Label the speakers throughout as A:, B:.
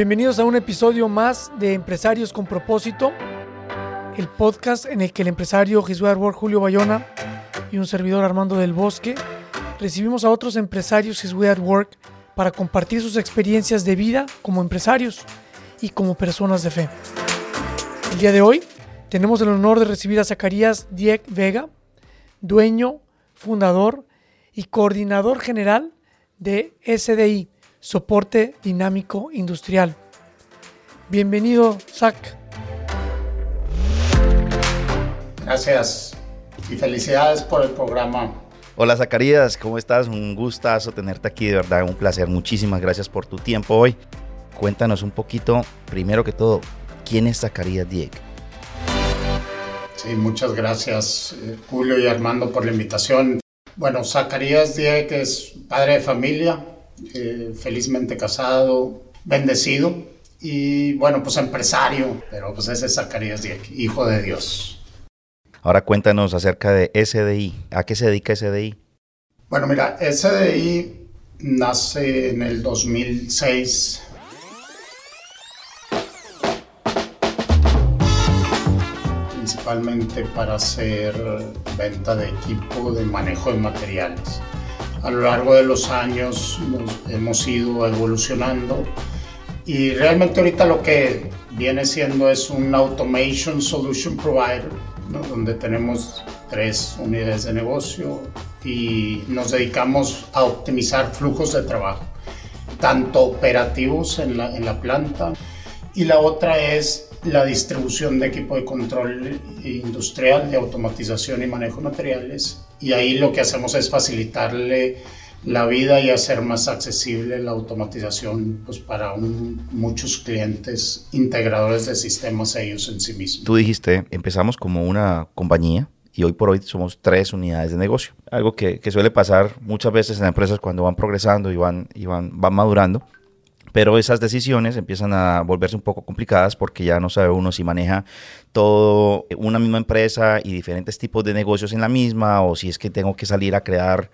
A: Bienvenidos a un episodio más de Empresarios con Propósito, el podcast en el que el empresario Jesús Julio Bayona y un servidor Armando del Bosque recibimos a otros empresarios His Way Work para compartir sus experiencias de vida como empresarios y como personas de fe. El día de hoy tenemos el honor de recibir a Zacarías Dieck Vega, dueño, fundador y coordinador general de SDI, Soporte Dinámico Industrial. Bienvenido, Zach.
B: Gracias y felicidades por el programa.
C: Hola Zacarías, ¿cómo estás? Un gustazo tenerte aquí, de verdad, un placer. Muchísimas gracias por tu tiempo hoy. Cuéntanos un poquito, primero que todo, ¿quién es Zacarías Dieck?
B: Sí, muchas gracias eh, Julio y Armando por la invitación. Bueno, Zacarías Dieck es padre de familia, eh, felizmente casado, bendecido y bueno, pues empresario, pero pues ese es Zacarías Dieck, hijo de Dios.
C: Ahora cuéntanos acerca de SDI. ¿A qué se dedica SDI?
B: Bueno, mira, SDI nace en el 2006. Principalmente para hacer venta de equipo de manejo de materiales. A lo largo de los años nos hemos ido evolucionando y realmente ahorita lo que viene siendo es un Automation Solution Provider, ¿no? donde tenemos tres unidades de negocio y nos dedicamos a optimizar flujos de trabajo, tanto operativos en la, en la planta y la otra es la distribución de equipo de control industrial, de automatización y manejo de materiales. Y ahí lo que hacemos es facilitarle la vida y hacer más accesible la automatización pues, para un, muchos clientes integradores de sistemas ellos en sí mismos.
C: Tú dijiste, empezamos como una compañía y hoy por hoy somos tres unidades de negocio. Algo que, que suele pasar muchas veces en empresas cuando van progresando y van, y van, van madurando pero esas decisiones empiezan a volverse un poco complicadas porque ya no sabe uno si maneja todo una misma empresa y diferentes tipos de negocios en la misma o si es que tengo que salir a crear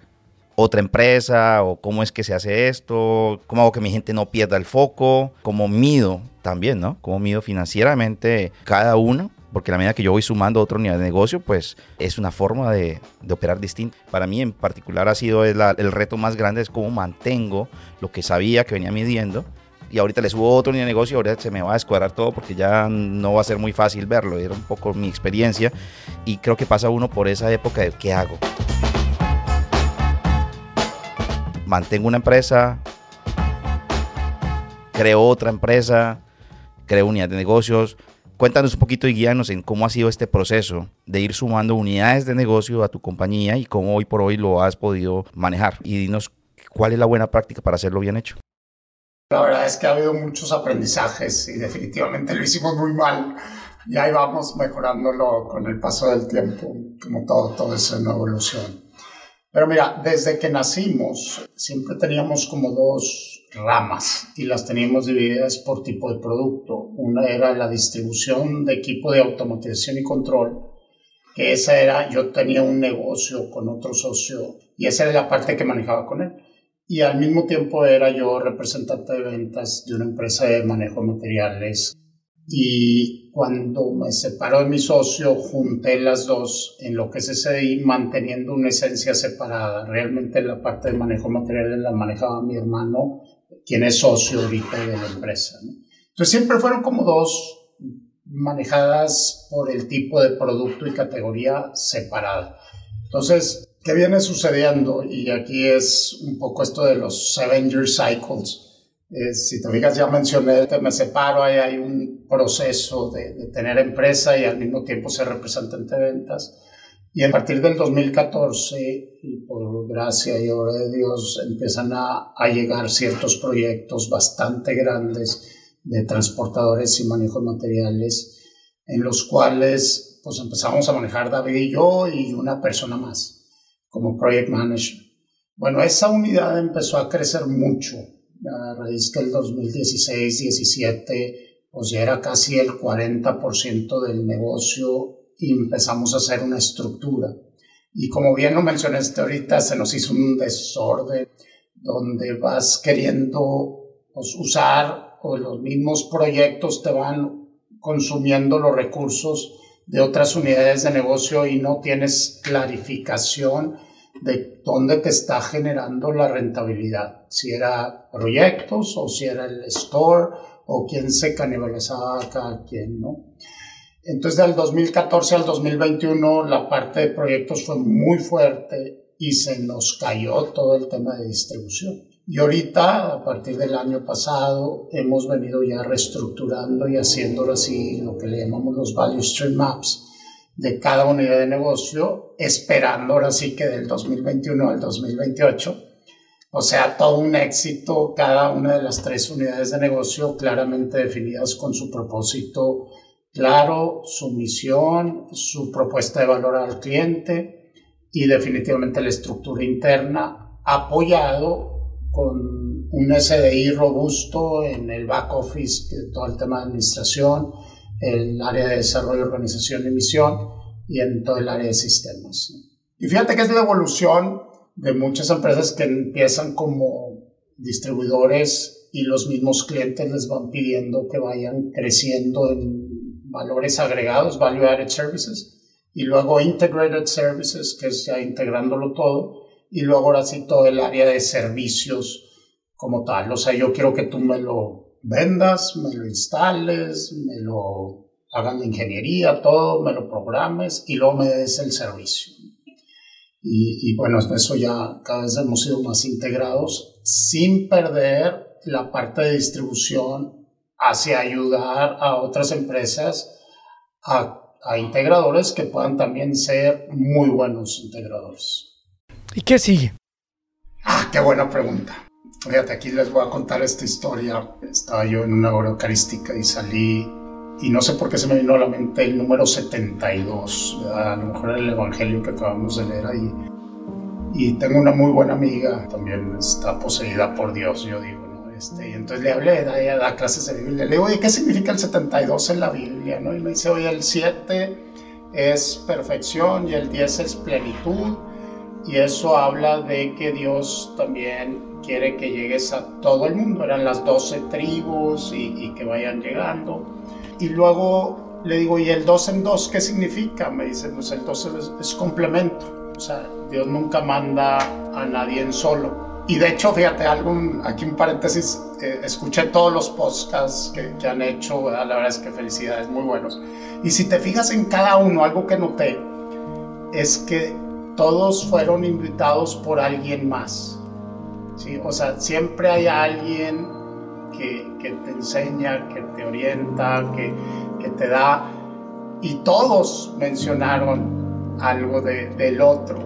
C: otra empresa o cómo es que se hace esto, cómo hago que mi gente no pierda el foco, cómo mido también, ¿no? Cómo mido financieramente cada uno porque la medida que yo voy sumando otra unidad de negocio, pues es una forma de, de operar distinta. Para mí en particular ha sido el, el reto más grande, es cómo mantengo lo que sabía que venía midiendo y ahorita le subo otra unidad de negocio, ahora se me va a descuadrar todo porque ya no va a ser muy fácil verlo. Era un poco mi experiencia y creo que pasa uno por esa época de qué hago. Mantengo una empresa, creo otra empresa, creo unidad de negocios. Cuéntanos un poquito y guíanos en cómo ha sido este proceso de ir sumando unidades de negocio a tu compañía y cómo hoy por hoy lo has podido manejar. Y dinos cuál es la buena práctica para hacerlo bien hecho.
B: La verdad es que ha habido muchos aprendizajes y definitivamente lo hicimos muy mal. Y ahí vamos mejorándolo con el paso del tiempo, como todo, todo es una evolución. Pero mira, desde que nacimos siempre teníamos como dos ramas y las teníamos divididas por tipo de producto. Una era la distribución de equipo de automatización y control, que esa era, yo tenía un negocio con otro socio y esa era la parte que manejaba con él y al mismo tiempo era yo representante de ventas de una empresa de manejo de materiales. Y cuando me separó de mi socio, junté las dos en lo que es SDI, manteniendo una esencia separada. Realmente la parte de manejo de materiales la manejaba mi hermano, quien es socio ahorita de la empresa. Entonces siempre fueron como dos manejadas por el tipo de producto y categoría separada. Entonces, ¿Qué viene sucediendo? Y aquí es un poco esto de los seven year cycles. Eh, si te fijas, ya mencioné, me separo, ahí hay un proceso de, de, tener empresa y al mismo tiempo ser representante de ventas. Y a partir del 2014, y por gracia y obra de Dios, empiezan a, a llegar ciertos proyectos bastante grandes de transportadores y manejo de materiales, en los cuales pues empezamos a manejar David y yo y una persona más como project manager. Bueno, esa unidad empezó a crecer mucho, a raíz que el 2016-17 pues ya era casi el 40% del negocio y empezamos a hacer una estructura. Y como bien lo mencionaste ahorita, se nos hizo un desorden donde vas queriendo pues, usar o los mismos proyectos te van consumiendo los recursos de otras unidades de negocio y no tienes clarificación de dónde te está generando la rentabilidad, si era proyectos o si era el store o quién se canibalizaba a cada quien, ¿no? Entonces, del 2014 al 2021, la parte de proyectos fue muy fuerte y se nos cayó todo el tema de distribución. Y ahorita, a partir del año pasado, hemos venido ya reestructurando y haciendo así lo que le llamamos los Value Stream Maps de cada unidad de negocio, esperando ahora sí que del 2021 al 2028 o sea, todo un éxito, cada una de las tres unidades de negocio claramente definidas con su propósito claro, su misión, su propuesta de valor al cliente y definitivamente la estructura interna apoyado con un SDI robusto en el back office, todo el tema de administración, el área de desarrollo, organización y misión y en todo el área de sistemas. Y fíjate que es la evolución de muchas empresas que empiezan como distribuidores y los mismos clientes les van pidiendo que vayan creciendo en valores agregados, value added services, y luego integrated services, que es ya integrándolo todo, y luego ahora sí todo el área de servicios como tal. O sea, yo quiero que tú me lo vendas, me lo instales, me lo hagan ingeniería, todo, me lo programes y luego me des el servicio. Y, y bueno, eso ya cada vez hemos sido más integrados sin perder la parte de distribución hacia ayudar a otras empresas, a, a integradores que puedan también ser muy buenos integradores.
A: ¿Y qué sigue?
B: Ah, qué buena pregunta. Fíjate, aquí les voy a contar esta historia. Estaba yo en una hora eucarística y salí y no sé por qué se me vino a la mente el número 72, a lo mejor era el Evangelio que acabamos de leer ahí. Y tengo una muy buena amiga, también está poseída por Dios, yo digo. Este, y entonces le hablé, ella da clases de Biblia, le digo, oye, ¿qué significa el 72 en la Biblia? ¿no? Y me dice, oye, el 7 es perfección y el 10 es plenitud. Y eso habla de que Dios también quiere que llegues a todo el mundo. Eran las 12 tribus y, y que vayan llegando. Y luego le digo, ¿y el dos en dos qué significa? Me dice, pues el dos es, complemento. O sea, Dios nunca manda a nadie en solo. Y de hecho, fíjate, algún, aquí un paréntesis, eh, escuché todos los podcasts que, que han hecho, la verdad es que felicidades, muy buenos. Y si te fijas en cada uno, algo que noté es que todos fueron invitados por alguien más. ¿sí? O sea, siempre hay alguien que, te enseña, que te orienta, que, que, te da. Y todos mencionaron algo de, del otro.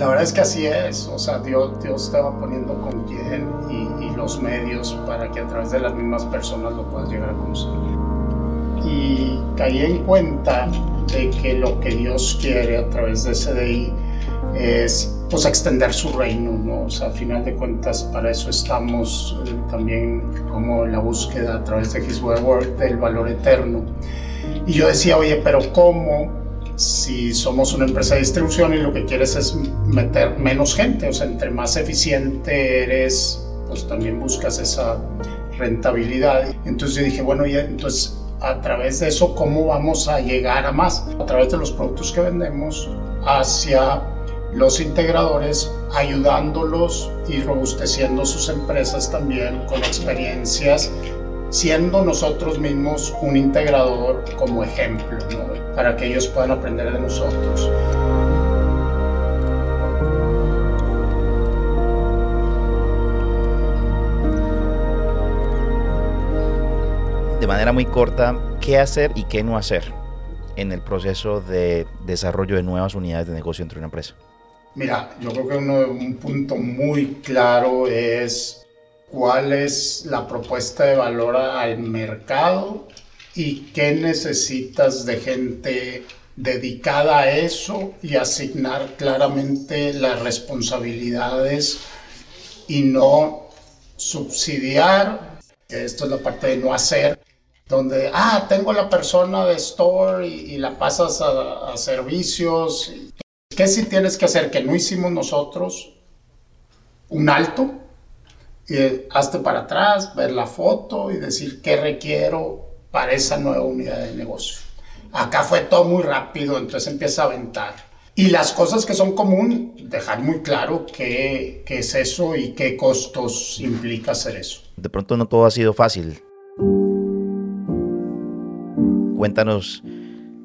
B: La verdad es que así es. O sea, Dios, Dios te va poniendo con quién y, y los medios para que a través de las mismas personas lo puedas llegar a conocer. Y caí en cuenta de que lo que Dios quiere a través de SDI es pues extender su reino, ¿no? O sea, a final de cuentas para eso estamos eh, también como en la búsqueda a través de His Word del valor eterno. Y yo decía, oye, pero ¿cómo si somos una empresa de distribución y lo que quieres es meter menos gente? O sea, entre más eficiente eres, pues también buscas esa rentabilidad. Entonces yo dije, bueno, y entonces a través de eso, ¿cómo vamos a llegar a más? A través de los productos que vendemos hacia los integradores ayudándolos y robusteciendo sus empresas también con experiencias, siendo nosotros mismos un integrador como ejemplo, para que ellos puedan aprender de nosotros.
C: De manera muy corta, ¿qué hacer y qué no hacer? en el proceso de desarrollo de nuevas unidades de negocio dentro de una empresa?
B: Mira, yo creo que un punto muy claro es cuál es la propuesta de valor al mercado y qué necesitas de gente dedicada a eso y asignar claramente las responsabilidades y no subsidiar. Esto es la parte de no hacer, donde, ah, tengo la persona de store y, la pasas a, servicios. ¿Qué si tienes que hacer que no hicimos nosotros? Un alto, y hazte para atrás, ver la foto y decir qué requiero para esa nueva unidad de negocio. Acá fue todo muy rápido, entonces empieza a aventar. Y las cosas que son común, dejar muy claro qué, qué es eso y qué costos implica hacer eso.
C: De pronto no todo ha sido fácil. Cuéntanos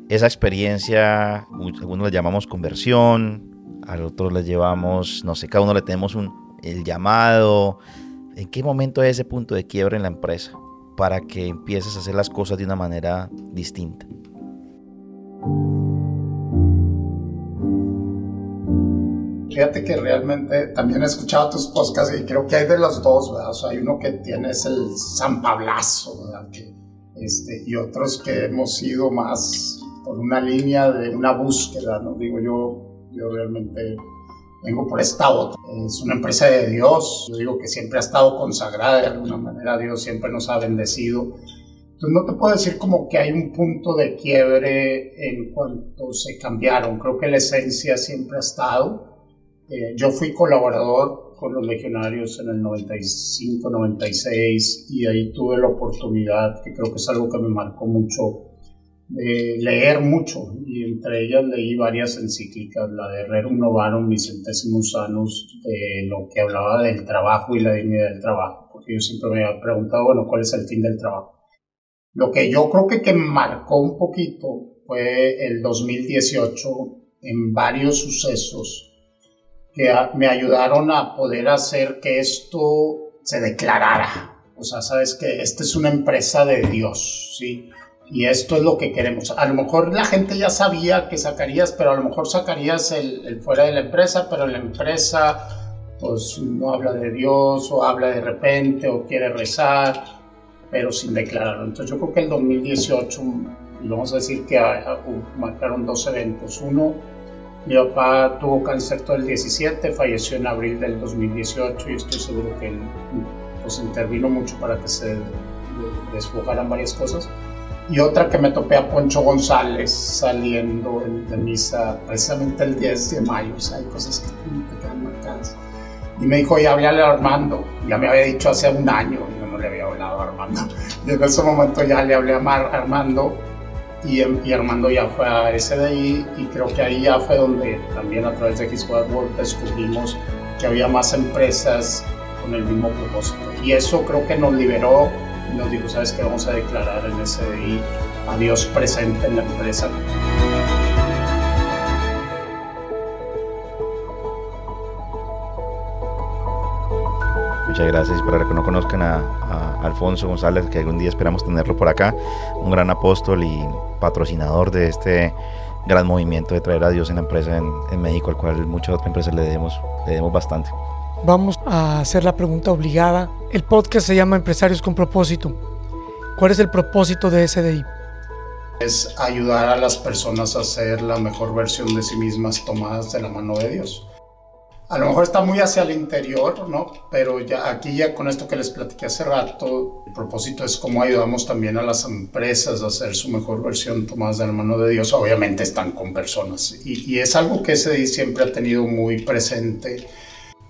C: esa experiencia, algunos le llamamos conversión, al otro le llevamos, no sé, cada uno le tenemos un, el llamado. ¿En qué momento es ese punto de quiebre en la empresa para que empieces a hacer las cosas de una manera distinta?
B: Fíjate que realmente también he escuchado tus podcasts y creo que hay de los dos, ¿verdad? O sea, hay uno que tiene el San Pablazo, ¿verdad? este, y otros que hemos ido más por una línea de una búsqueda, ¿no? Digo, yo, yo realmente vengo por esta otra. Es una empresa de Dios, yo digo que siempre ha estado consagrada de alguna manera, Dios siempre nos ha bendecido. Entonces no te puedo decir como que hay un punto de quiebre en cuanto se cambiaron, creo que la esencia siempre ha estado. Eh, yo fui colaborador con los legionarios en el 95, 96 y ahí tuve la oportunidad, que creo que es algo que me marcó mucho, de leer mucho y entre ellas leí varias encíclicas, la de Rerum Novarum Vicentesimus Annus, de lo que hablaba del trabajo y la dignidad del trabajo, porque yo siempre me había preguntado, bueno, ¿cuál es el fin del trabajo? Lo que yo creo que, que marcó un poquito fue el 2018 en varios sucesos que me ayudaron a poder hacer que esto se declarara. O sea, sabes que esta es una empresa de Dios, ¿sí? Y esto es lo que queremos. A lo mejor la gente ya sabía que sacarías, pero a lo mejor sacarías el, fuera de la empresa, pero la empresa pues no habla de Dios o habla de repente o quiere rezar, pero sin declararlo. Entonces yo creo que el 2018, vamos a decir que marcaron dos eventos. Uno, mi papá tuvo cáncer todo el 17, falleció en abril del 2018 y estoy seguro que él pues, intervino mucho para que se desfogaran varias cosas. Y otra que me topé a Poncho González saliendo de misa precisamente el 10 de mayo. O sea, hay cosas que te quedan marcadas. Y me dijo, ya hablale a Armando. Ya me había dicho hace un año, yo no le había hablado a Armando. Y en ese momento ya le hablé a Armando y, Armando ya fue a SDI y creo que ahí ya fue donde también a través de His World descubrimos que había más empresas con el mismo propósito. Y eso creo que nos liberó y nos dijo, ¿sabes qué? Vamos a declarar en SDI a Dios presente en la empresa.
C: Muchas gracias. Para que no conozcan a, Alfonso González, que algún día esperamos tenerlo por acá, un gran apóstol y patrocinador de este gran movimiento de traer a Dios en la empresa en, México, al cual muchas otras empresas le debemos, le debemos bastante.
A: Vamos a hacer la pregunta obligada. El podcast se llama Empresarios con propósito. ¿Cuál es el propósito de SDI?
B: Es ayudar a las personas a ser la mejor versión de sí mismas tomadas de la mano de Dios a lo mejor está muy hacia el interior, ¿no? Pero ya aquí ya con esto que les platiqué hace rato, el propósito es cómo ayudamos también a las empresas a hacer su mejor versión tomadas de la mano de Dios. Obviamente están con personas y, y es algo que SDI siempre ha tenido muy presente,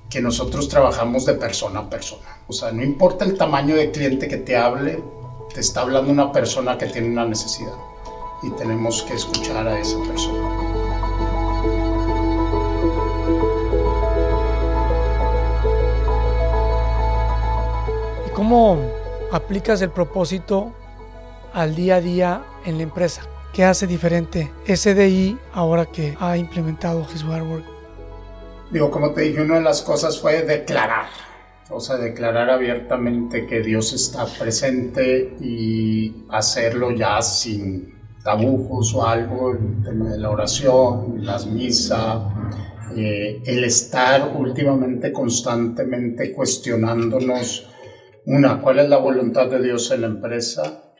B: que nosotros trabajamos de persona a persona. O sea, no importa el tamaño de cliente que te hable, te está hablando una persona que tiene una necesidad y tenemos que escuchar a esa persona.
A: ¿Cómo aplicas el propósito al día a día en la empresa? ¿Qué hace diferente SDI ahora que ha implementado His Work?
B: Digo, como te dije, una de las cosas fue declarar, o sea, declarar abiertamente que Dios está presente y hacerlo ya sin tabujos o algo, el tema de la oración, las misas, eh, el estar últimamente constantemente cuestionándonos, una, cuál es la voluntad de Dios en la empresa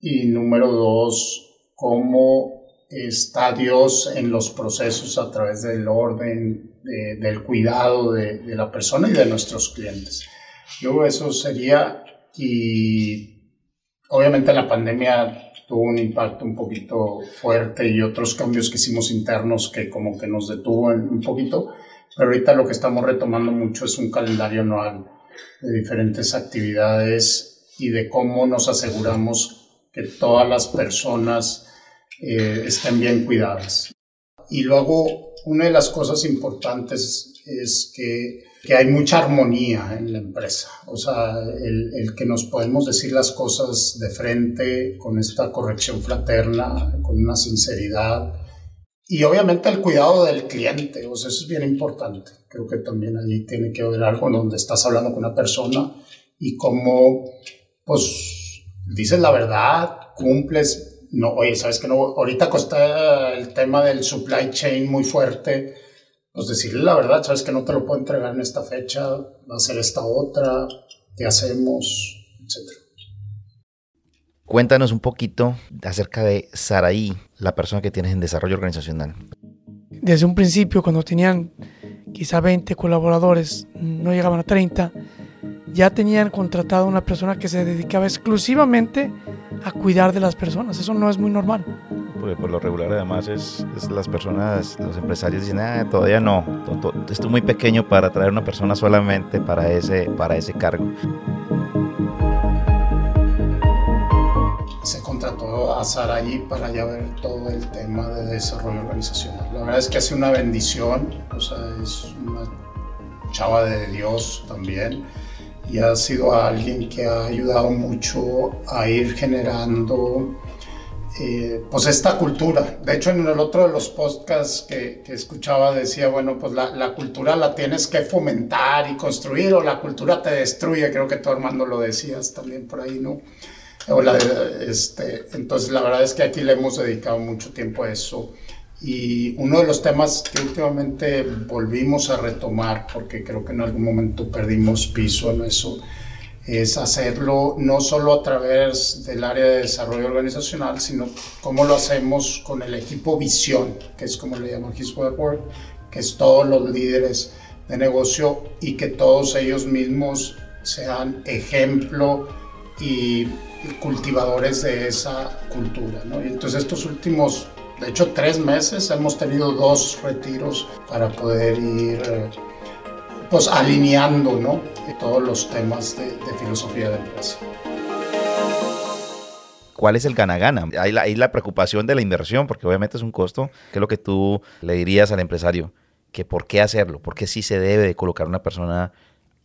B: y número dos, cómo está Dios en los procesos a través del orden, del cuidado de, de, la persona y de nuestros clientes. Yo eso sería, y obviamente la pandemia tuvo un impacto un poquito fuerte y otros cambios que hicimos internos que como que nos detuvo un poquito, pero ahorita lo que estamos retomando mucho es un calendario anual de diferentes actividades y de cómo nos aseguramos que todas las personas eh, estén bien cuidadas. Y luego, una de las cosas importantes es que, que hay mucha armonía en la empresa. O sea, el, el, que nos podemos decir las cosas de frente, con esta corrección fraterna, con una sinceridad. Y obviamente el cuidado del cliente, o sea, eso es bien importante. Creo que también allí tiene que haber algo donde estás hablando con una persona y cómo, pues, dices la verdad, cumples no, oye, sabes que no, ahorita está el tema del supply chain muy fuerte, pues decirle la verdad, sabes que no te lo puedo entregar en esta fecha, va a ser esta otra, ¿qué hacemos? Etcétera.
C: Cuéntanos un poquito acerca de Saraí, la persona que tienes en desarrollo organizacional.
A: Desde un principio, cuando tenían quizá 20 colaboradores, no llegaban a 30, ya tenían contratado a una persona que se dedicaba exclusivamente a cuidar de las personas. Eso no es muy normal.
C: Porque por lo regular además es, las personas, los empresarios dicen, ah, todavía no, esto es muy pequeño para traer una persona solamente para ese, para ese cargo.
B: Se contrató a Sara allí para ya ver todo el tema de desarrollo organizacional. La verdad es que hace una bendición, o sea, es una chava de Dios también y ha sido alguien que ha ayudado mucho a ir generando eh, pues esta cultura. De hecho, en el otro de los podcasts que, escuchaba decía, bueno, pues la, cultura la tienes que fomentar y construir o la cultura te destruye. Creo que tú, Armando, lo decías también por ahí, ¿no? Este, entonces, la verdad es que aquí le hemos dedicado mucho tiempo a eso. Y uno de los temas que últimamente volvimos a retomar, porque creo que en algún momento perdimos piso en eso, es hacerlo no solo a través del área de desarrollo organizacional, sino cómo lo hacemos con el equipo visión, que es como le llaman His Work, que es todos los líderes de negocio y que todos ellos mismos sean ejemplo y cultivadores de esa cultura. ¿no? Y entonces estos últimos de hecho, tres meses hemos tenido dos retiros para poder ir pues alineando ¿no? todos los temas de, filosofía de empresa.
C: ¿Cuál es el gana-gana? Hay la, hay la preocupación de la inversión, porque obviamente es un costo. ¿Qué es lo que tú le dirías al empresario? Que por qué hacerlo, por qué sí se debe de colocar una persona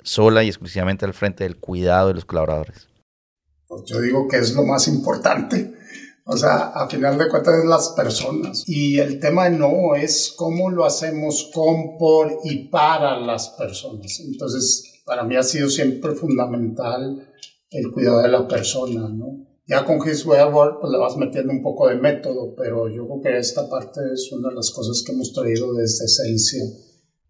C: sola y exclusivamente al frente del cuidado de los colaboradores.
B: Pues yo digo que es lo más importante o sea, a final de cuentas es las personas. Y el tema no es cómo lo hacemos con, por y para las personas. Entonces, para mí ha sido siempre fundamental el cuidado de la persona, ¿no? Ya con His Way Work, pues le vas metiendo un poco de método, pero yo creo que esta parte es una de las cosas que hemos traído desde esencia,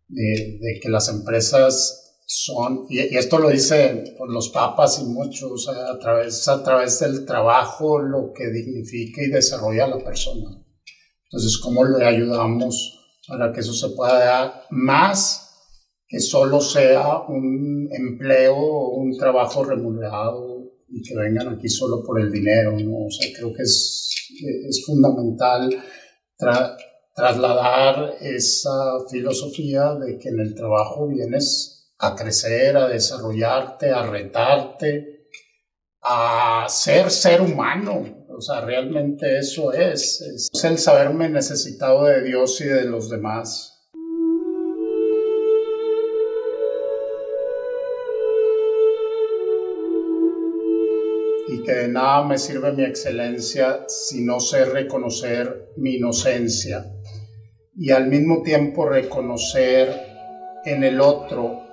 B: de, de que las empresas son, y, esto lo dicen los papas y muchos, a través, a través del trabajo lo que dignifica y desarrolla a la persona. Entonces, ¿cómo le ayudamos para que eso se pueda dar más que solo sea un empleo o un trabajo remunerado y que vengan aquí solo por el dinero? ¿no? O sea, creo que es, es fundamental trasladar esa filosofía de que en el trabajo vienes a crecer, a desarrollarte, a retarte, a ser ser humano. O sea, realmente eso es, es el saberme necesitado de Dios y de los demás. y que de nada me sirve mi excelencia si no sé reconocer mi inocencia y al mismo tiempo reconocer en el otro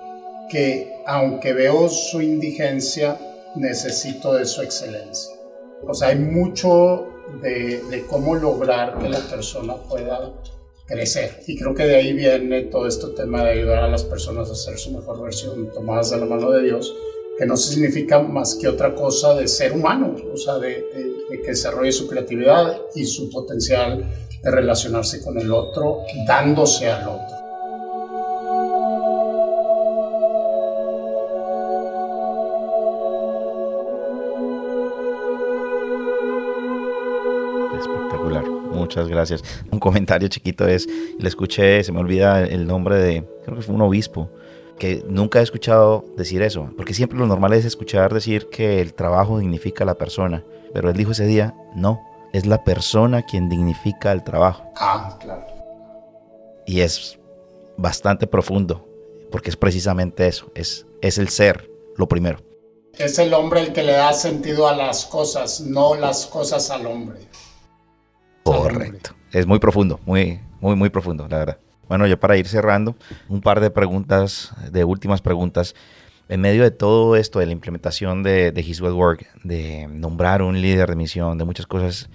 B: que aunque veo su indigencia, necesito de su excelencia. O sea, hay mucho de, cómo lograr que la persona pueda crecer. Y creo que de ahí viene todo este tema de ayudar a las personas a ser su mejor versión, tomadas de la mano de Dios, que no significa más que otra cosa de ser humano, o sea, de que desarrolle su creatividad y su potencial de relacionarse con el otro, dándose al otro.
C: Muchas gracias. Un comentario chiquito es, le escuché, se me olvida el nombre de, creo que fue un obispo, que nunca he escuchado decir eso, porque siempre lo normal es escuchar decir que el trabajo dignifica a la persona, pero él dijo ese día, no, es la persona quien dignifica el trabajo.
B: Ah, claro.
C: Y es bastante profundo, porque es precisamente eso, es, es el ser, lo primero.
B: Es el hombre el que le da sentido a las cosas, no las cosas al hombre.
C: Correcto. Es muy profundo, muy, muy, muy profundo, la verdad. Bueno, yo para ir cerrando, un par de preguntas, de últimas preguntas. En medio de todo esto, de la implementación de, His Web Work, de nombrar un líder de misión, de muchas cosas,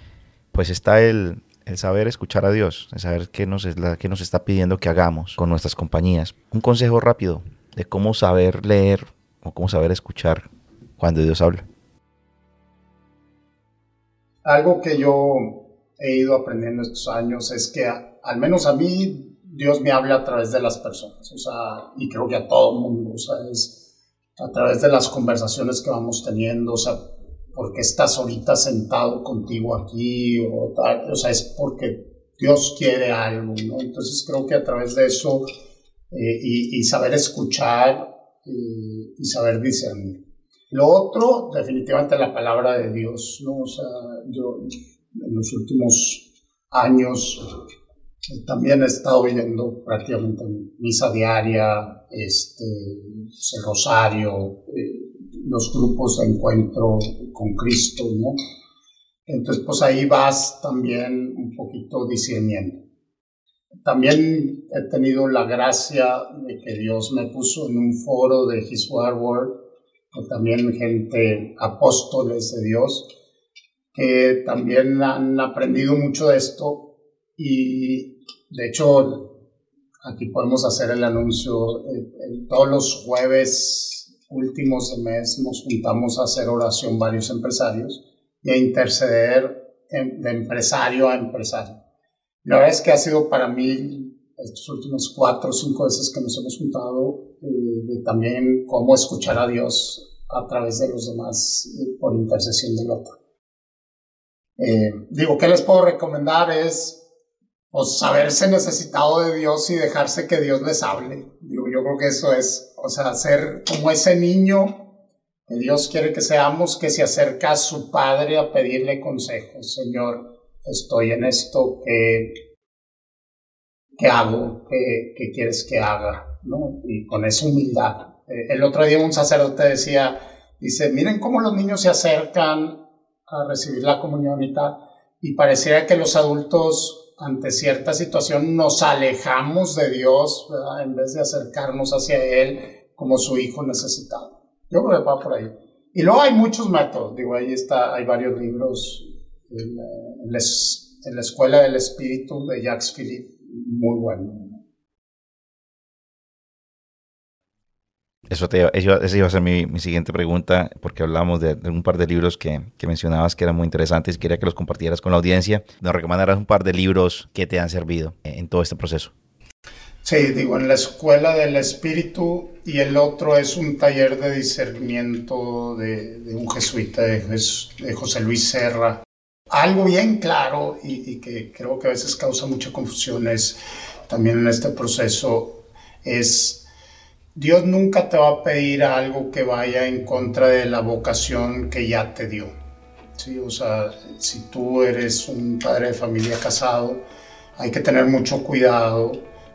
C: pues está el, el saber escuchar a Dios, el saber qué nos, es la, qué nos está pidiendo que hagamos con nuestras compañías. Un consejo rápido de cómo saber leer o cómo saber escuchar cuando Dios habla.
B: Algo que yo he ido aprendiendo estos años es que al menos a mí Dios me habla a través de las personas, o sea, y creo que a todo el mundo, o sea, es a través de las conversaciones que vamos teniendo, o sea, porque estás ahorita sentado contigo aquí, o, tal, o sea, es porque Dios quiere algo, ¿no? Entonces creo que a través de eso eh, y, saber escuchar eh, y saber discernir. Lo otro, definitivamente la palabra de Dios, ¿no? O sea, yo en los últimos años también he estado viendo prácticamente misa diaria, este, el rosario, eh, los grupos de encuentro con Cristo, ¿no? Entonces, pues ahí vas también un poquito discerniendo. También he tenido la gracia de que Dios me puso en un foro de His Word, con también gente, apóstoles de Dios, que también han aprendido mucho de esto y de hecho aquí podemos hacer el anuncio, eh, todos los jueves últimos de mes nos juntamos a hacer oración varios empresarios y a interceder de empresario a empresario. La verdad es que ha sido para mí estos últimos cuatro o cinco veces que nos hemos juntado, eh, también cómo escuchar a Dios a través de los demás eh, por intercesión del otro. Eh, digo, ¿qué les puedo recomendar? Es pues, saberse necesitado de Dios y dejarse que Dios les hable. Digo, yo creo que eso es, o sea, ser como ese niño que Dios quiere que seamos, que se acerca a su padre a pedirle consejos. Señor, estoy en esto, ¿qué, qué hago? ¿Qué, ¿Qué, quieres que haga? ¿No? Y con esa humildad. Eh, el otro día un sacerdote decía, dice, miren cómo los niños se acercan a recibir la comunión y tal. Y pareciera que los adultos ante cierta situación nos alejamos de Dios en vez de acercarnos hacia Él como su hijo necesitado. Yo creo que va por ahí. Y luego hay muchos métodos, digo, ahí está, hay varios libros en, en, en la Escuela del Espíritu de Jacques Philippe, muy bueno.
C: Eso, te, esa iba a ser mi, siguiente pregunta, porque hablamos de, un par de libros que, mencionabas que eran muy interesantes quería que los compartieras con la audiencia. Nos recomendarás un par de libros que te han servido en todo este proceso.
B: Sí, digo, en la Escuela del Espíritu y el otro es un taller de discernimiento de, un jesuita, de, José Luis Serra. Algo bien claro y, y que creo que a veces causa mucha confusión es también en este proceso es Dios nunca te va a pedir algo que vaya en contra de la vocación que ya te dio. ¿sí? O sea, si tú eres un padre de familia casado, hay que tener mucho cuidado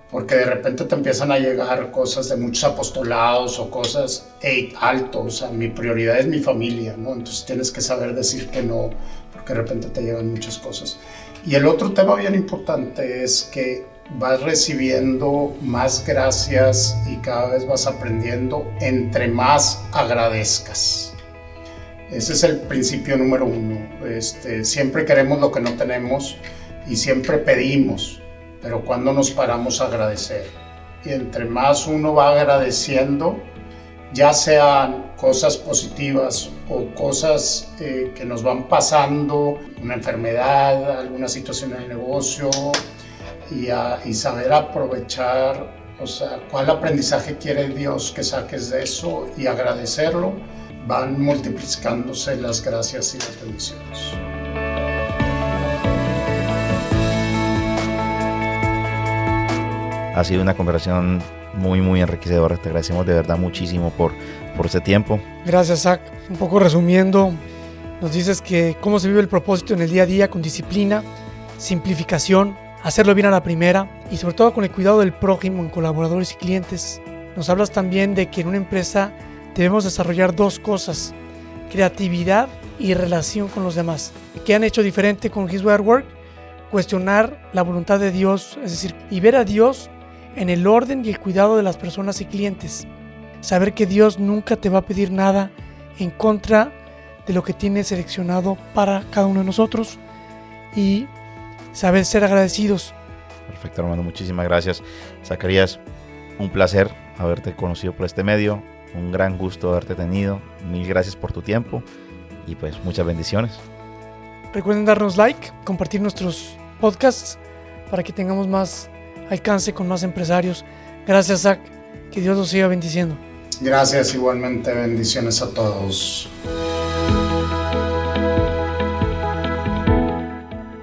B: porque de repente te empiezan a llegar cosas de muchos apostolados o cosas, hey, alto, o sea, mi prioridad es mi familia, ¿no? Entonces tienes que saber decir que no, porque de repente te llegan muchas cosas. Y el otro tema bien importante es que vas recibiendo más gracias y cada vez vas aprendiendo entre más agradezcas. Ese es el principio número uno. Este, siempre queremos lo que no tenemos y siempre pedimos, pero cuando nos paramos a agradecer. Y entre más uno va agradeciendo, ya sean cosas positivas o cosas eh, que nos van pasando, una enfermedad, alguna situación en el negocio, y, y saber aprovechar, o sea, cuál aprendizaje quiere Dios que saques de eso y agradecerlo, van multiplicándose las gracias y las bendiciones.
C: Ha sido una conversación muy, muy enriquecedora. Te agradecemos de verdad muchísimo por, por ese tiempo.
A: Gracias, Zach. Un poco resumiendo, nos dices que cómo se vive el propósito en el día a día con disciplina, simplificación, hacerlo bien a la primera y sobre todo con el cuidado del prójimo en colaboradores y clientes. Nos hablas también de que en una empresa debemos desarrollar dos cosas, creatividad y relación con los demás. ¿Qué han hecho diferente con His Way Work? Cuestionar la voluntad de Dios, es decir, y ver a Dios en el orden y el cuidado de las personas y clientes. Saber que Dios nunca te va a pedir nada en contra de lo que tiene seleccionado para cada uno de nosotros y saber ser agradecidos.
C: Perfecto, hermano, muchísimas gracias. Zacarías, un placer haberte conocido por este medio, un gran gusto haberte tenido. Mil gracias por tu tiempo y pues muchas bendiciones.
A: Recuerden darnos like, compartir nuestros podcasts para que tengamos más alcance con más empresarios. Gracias, Zach. Que Dios los siga bendiciendo.
B: Gracias, igualmente bendiciones a todos.